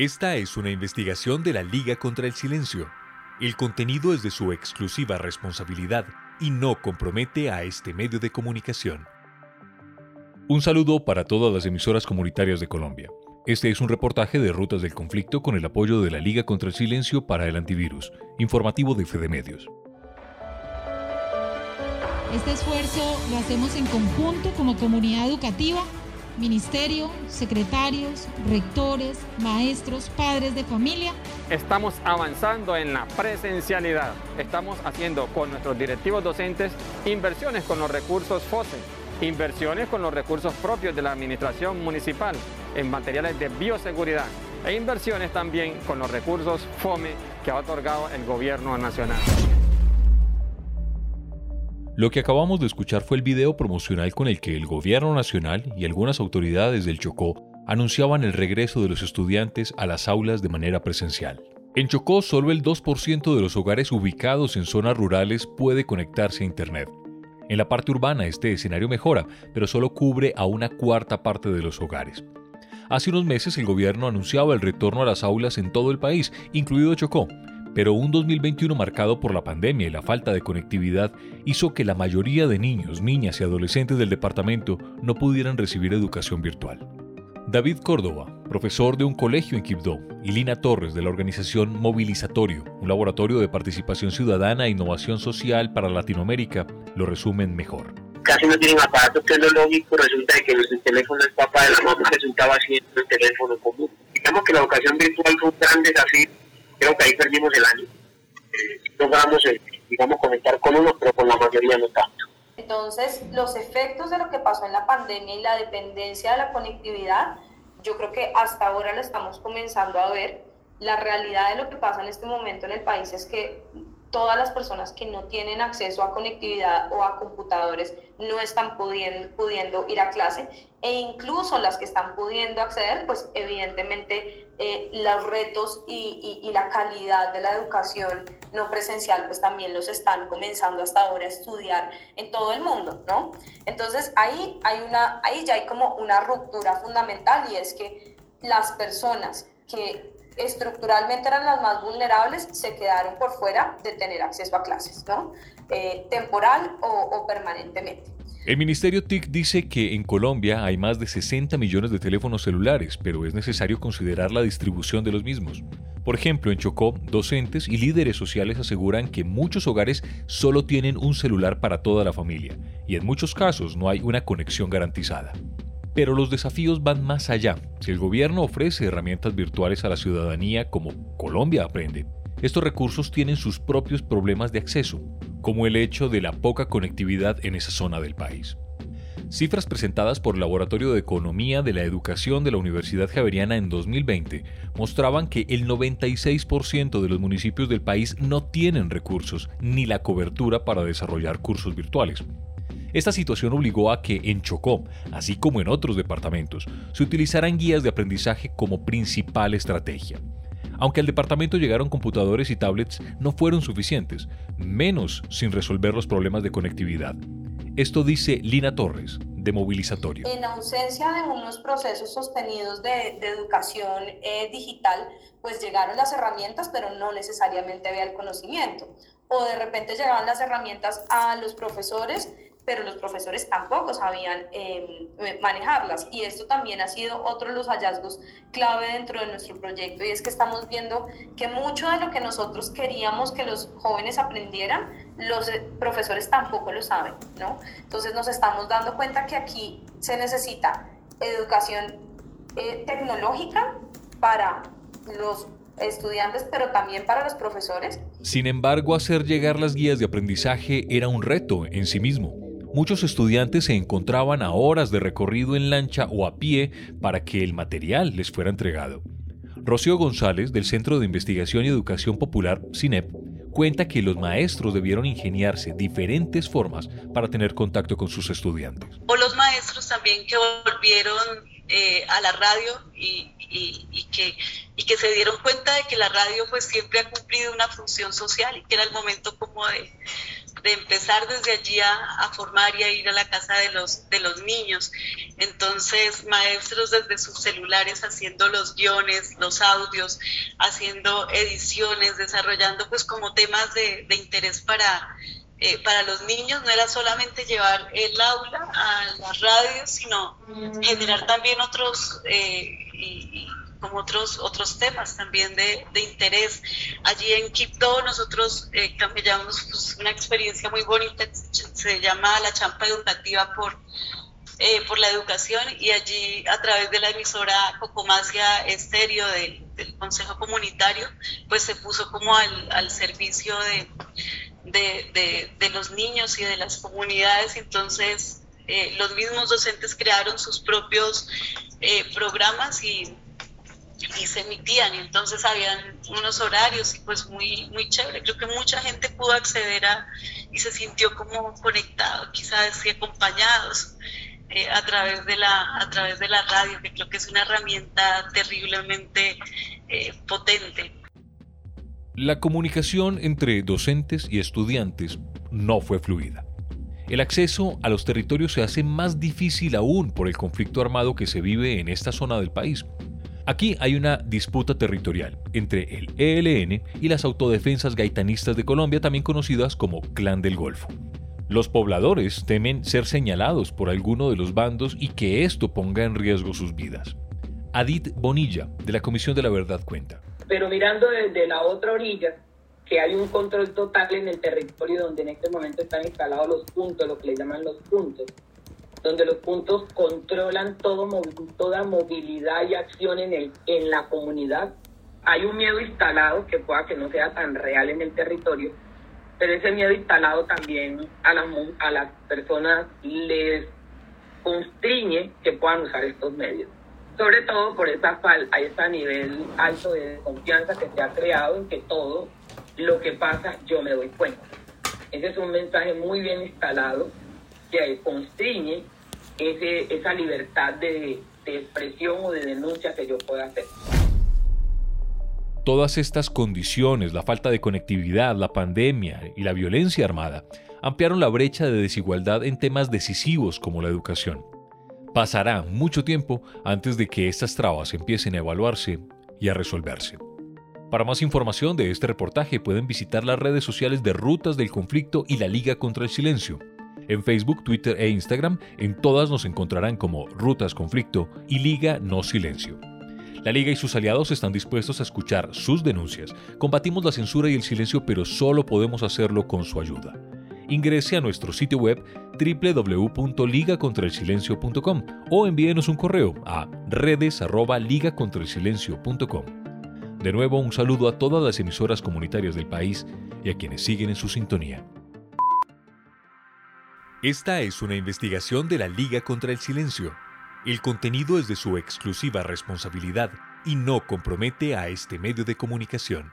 Esta es una investigación de la Liga contra el Silencio. El contenido es de su exclusiva responsabilidad y no compromete a este medio de comunicación. Un saludo para todas las emisoras comunitarias de Colombia. Este es un reportaje de Rutas del Conflicto con el apoyo de la Liga contra el Silencio para el Antivirus, informativo de Fede Medios. Este esfuerzo lo hacemos en conjunto como comunidad educativa ministerio, secretarios, rectores, maestros, padres de familia. Estamos avanzando en la presencialidad. Estamos haciendo con nuestros directivos docentes inversiones con los recursos FOSE, inversiones con los recursos propios de la administración municipal en materiales de bioseguridad e inversiones también con los recursos FOME que ha otorgado el gobierno nacional. Lo que acabamos de escuchar fue el video promocional con el que el gobierno nacional y algunas autoridades del Chocó anunciaban el regreso de los estudiantes a las aulas de manera presencial. En Chocó, solo el 2% de los hogares ubicados en zonas rurales puede conectarse a Internet. En la parte urbana este escenario mejora, pero solo cubre a una cuarta parte de los hogares. Hace unos meses el gobierno anunciaba el retorno a las aulas en todo el país, incluido Chocó, pero un 2021 marcado por la pandemia y la falta de conectividad hizo que la mayoría de niños, niñas y adolescentes del departamento no pudieran recibir educación virtual. David Córdoba, profesor de un colegio en Quibdó, y Lina Torres de la organización Movilizatorio, un laboratorio de participación ciudadana e innovación social para Latinoamérica, lo resumen mejor. Casi no tienen aparatos tecnológicos, resulta que el teléfono es papá de la mamá resultaba siendo el teléfono común. Digamos que la educación virtual fue un gran desafío creo que ahí perdimos el año. Logramos, eh, digamos, conectar con uno, pero con la mayoría no tanto. Entonces, los efectos de lo que pasó en la pandemia y la dependencia de la conectividad, yo creo que hasta ahora lo estamos comenzando a ver. La realidad de lo que pasa en este momento en el país es que todas las personas que no tienen acceso a conectividad o a computadores no están pudiendo, pudiendo ir a clase e incluso las que están pudiendo acceder, pues evidentemente eh, los retos y, y, la calidad de la educación no presencial pues también los están comenzando hasta ahora a estudiar en todo el mundo, ¿no? Entonces ahí, hay una, ahí ya hay como una ruptura fundamental y es que las personas que estructuralmente eran las más vulnerables, se quedaron por fuera de tener acceso a clases, ¿no? Eh, temporal o, o permanentemente. El Ministerio TIC dice que en Colombia hay más de 60 millones de teléfonos celulares, pero es necesario considerar la distribución de los mismos. Por ejemplo, en Chocó, docentes y líderes sociales aseguran que muchos hogares solo tienen un celular para toda la familia, y en muchos casos no hay una conexión garantizada. Pero los desafíos van más allá. Si el gobierno ofrece herramientas virtuales a la ciudadanía como Colombia aprende, estos recursos tienen sus propios problemas de acceso, como el hecho de la poca conectividad en esa zona del país. Cifras presentadas por el Laboratorio de Economía de la Educación de la Universidad Javeriana en 2020 mostraban que el 96% de los municipios del país no tienen recursos ni la cobertura para desarrollar cursos virtuales. Esta situación obligó a que en Chocó, así como en otros departamentos, se utilizaran guías de aprendizaje como principal estrategia. Aunque al departamento llegaron computadores y tablets, no fueron suficientes, menos sin resolver los problemas de conectividad. Esto dice Lina Torres, de Movilizatorio. En ausencia de unos procesos sostenidos de, educación eh, digital, pues llegaron las herramientas, pero no necesariamente había el conocimiento. O de repente llegaban las herramientas a los profesores, pero los profesores tampoco sabían em, manejarlas. Y esto también ha sido otro de los hallazgos clave dentro de nuestro proyecto, y es que estamos viendo que mucho de lo que nosotros queríamos que los jóvenes aprendieran, los eh, profesores tampoco lo saben, ¿no? Entonces nos estamos dando cuenta que aquí se necesita educación eh, tecnológica para los estudiantes, pero también para los profesores. Sin embargo, hacer llegar las guías de aprendizaje era un reto en sí mismo muchos estudiantes se encontraban a horas de recorrido en lancha o a pie para que el material les fuera entregado. Rocío González, del Centro de Investigación y Educación Popular, CINEP, cuenta que los maestros debieron ingeniarse diferentes formas para tener contacto con sus estudiantes. O los maestros también que volvieron eh, a la radio y, que, y que se dieron cuenta de que la radio pues siempre ha cumplido una función social y que era el momento como de de empezar desde allí a, formar y a ir a la casa de los, de los niños. Entonces, maestros desde sus celulares haciendo los guiones, los audios, haciendo ediciones, desarrollando pues como temas de, interés para, eh, para los niños. No era solamente llevar el aula a la radio, sino generar también otros... Eh, y, como otros, otros temas también de, de interés. Allí en Quito nosotros eh, pues, una experiencia muy bonita, se llama la champa educativa por, eh, por la educación y allí a través de la emisora Cocomasia Estéreo del, Consejo Comunitario, pues se puso como al, al servicio de, de, de, los niños y de las comunidades. Entonces, eh, los mismos docentes crearon sus propios eh, programas y se emitían. Entonces habían unos horarios y pues muy muy chévere. Creo que mucha gente pudo acceder a y se sintió como conectado quizás y acompañados eh, a través de la a través de la radio que creo que es una herramienta terriblemente potente la comunicación entre docentes y estudiantes no fue fluida el acceso a los territorios se hace más difícil aún por el conflicto armado que se vive en esta zona del país. Aquí hay una disputa territorial entre el ELN y las autodefensas gaitanistas de Colombia, también conocidas como Clan del Golfo. Los pobladores temen ser señalados por alguno de los bandos y que esto ponga en riesgo sus vidas. Adit Bonilla, de la Comisión de la Verdad, cuenta. Pero mirando desde la otra orilla, que hay un control total en el territorio donde en este momento están instalados los puntos, lo que le llaman los puntos, donde los puntos controlan todo, toda movilidad y acción en, el, en la comunidad. Hay un miedo instalado que pueda que no sea tan real en el territorio, pero ese miedo instalado también a las, a las personas les constriñe que puedan usar estos medios. Sobre todo por esa falta, ese nivel alto de confianza que se ha creado en que todo lo que pasa yo me doy cuenta. Ese es un mensaje muy bien instalado que constriñe ese, esa libertad de, de expresión o de denuncia que yo pueda hacer. Todas estas condiciones, la falta de conectividad, la pandemia y la violencia armada, ampliaron la brecha de desigualdad en temas decisivos como la educación. Pasará mucho tiempo antes de que estas trabas empiecen a evaluarse y a resolverse. Para más información de este reportaje pueden visitar las redes sociales de Rutas del Conflicto y la Liga contra el Silencio. En Facebook, Twitter e Instagram, en todas nos encontrarán como Rutas Conflicto y Liga No Silencio. La Liga y sus aliados están dispuestos a escuchar sus denuncias. Combatimos la censura y el silencio, pero solo podemos hacerlo con su ayuda. Ingrese a nuestro sitio web www.ligacontraelsilencio.com o envíenos un correo a redes@ligacontraelsilencio.com. De nuevo, un saludo a todas las emisoras comunitarias del país y a quienes siguen en su sintonía. Esta es una investigación de la Liga contra el Silencio. El contenido es de su exclusiva responsabilidad y no compromete a este medio de comunicación.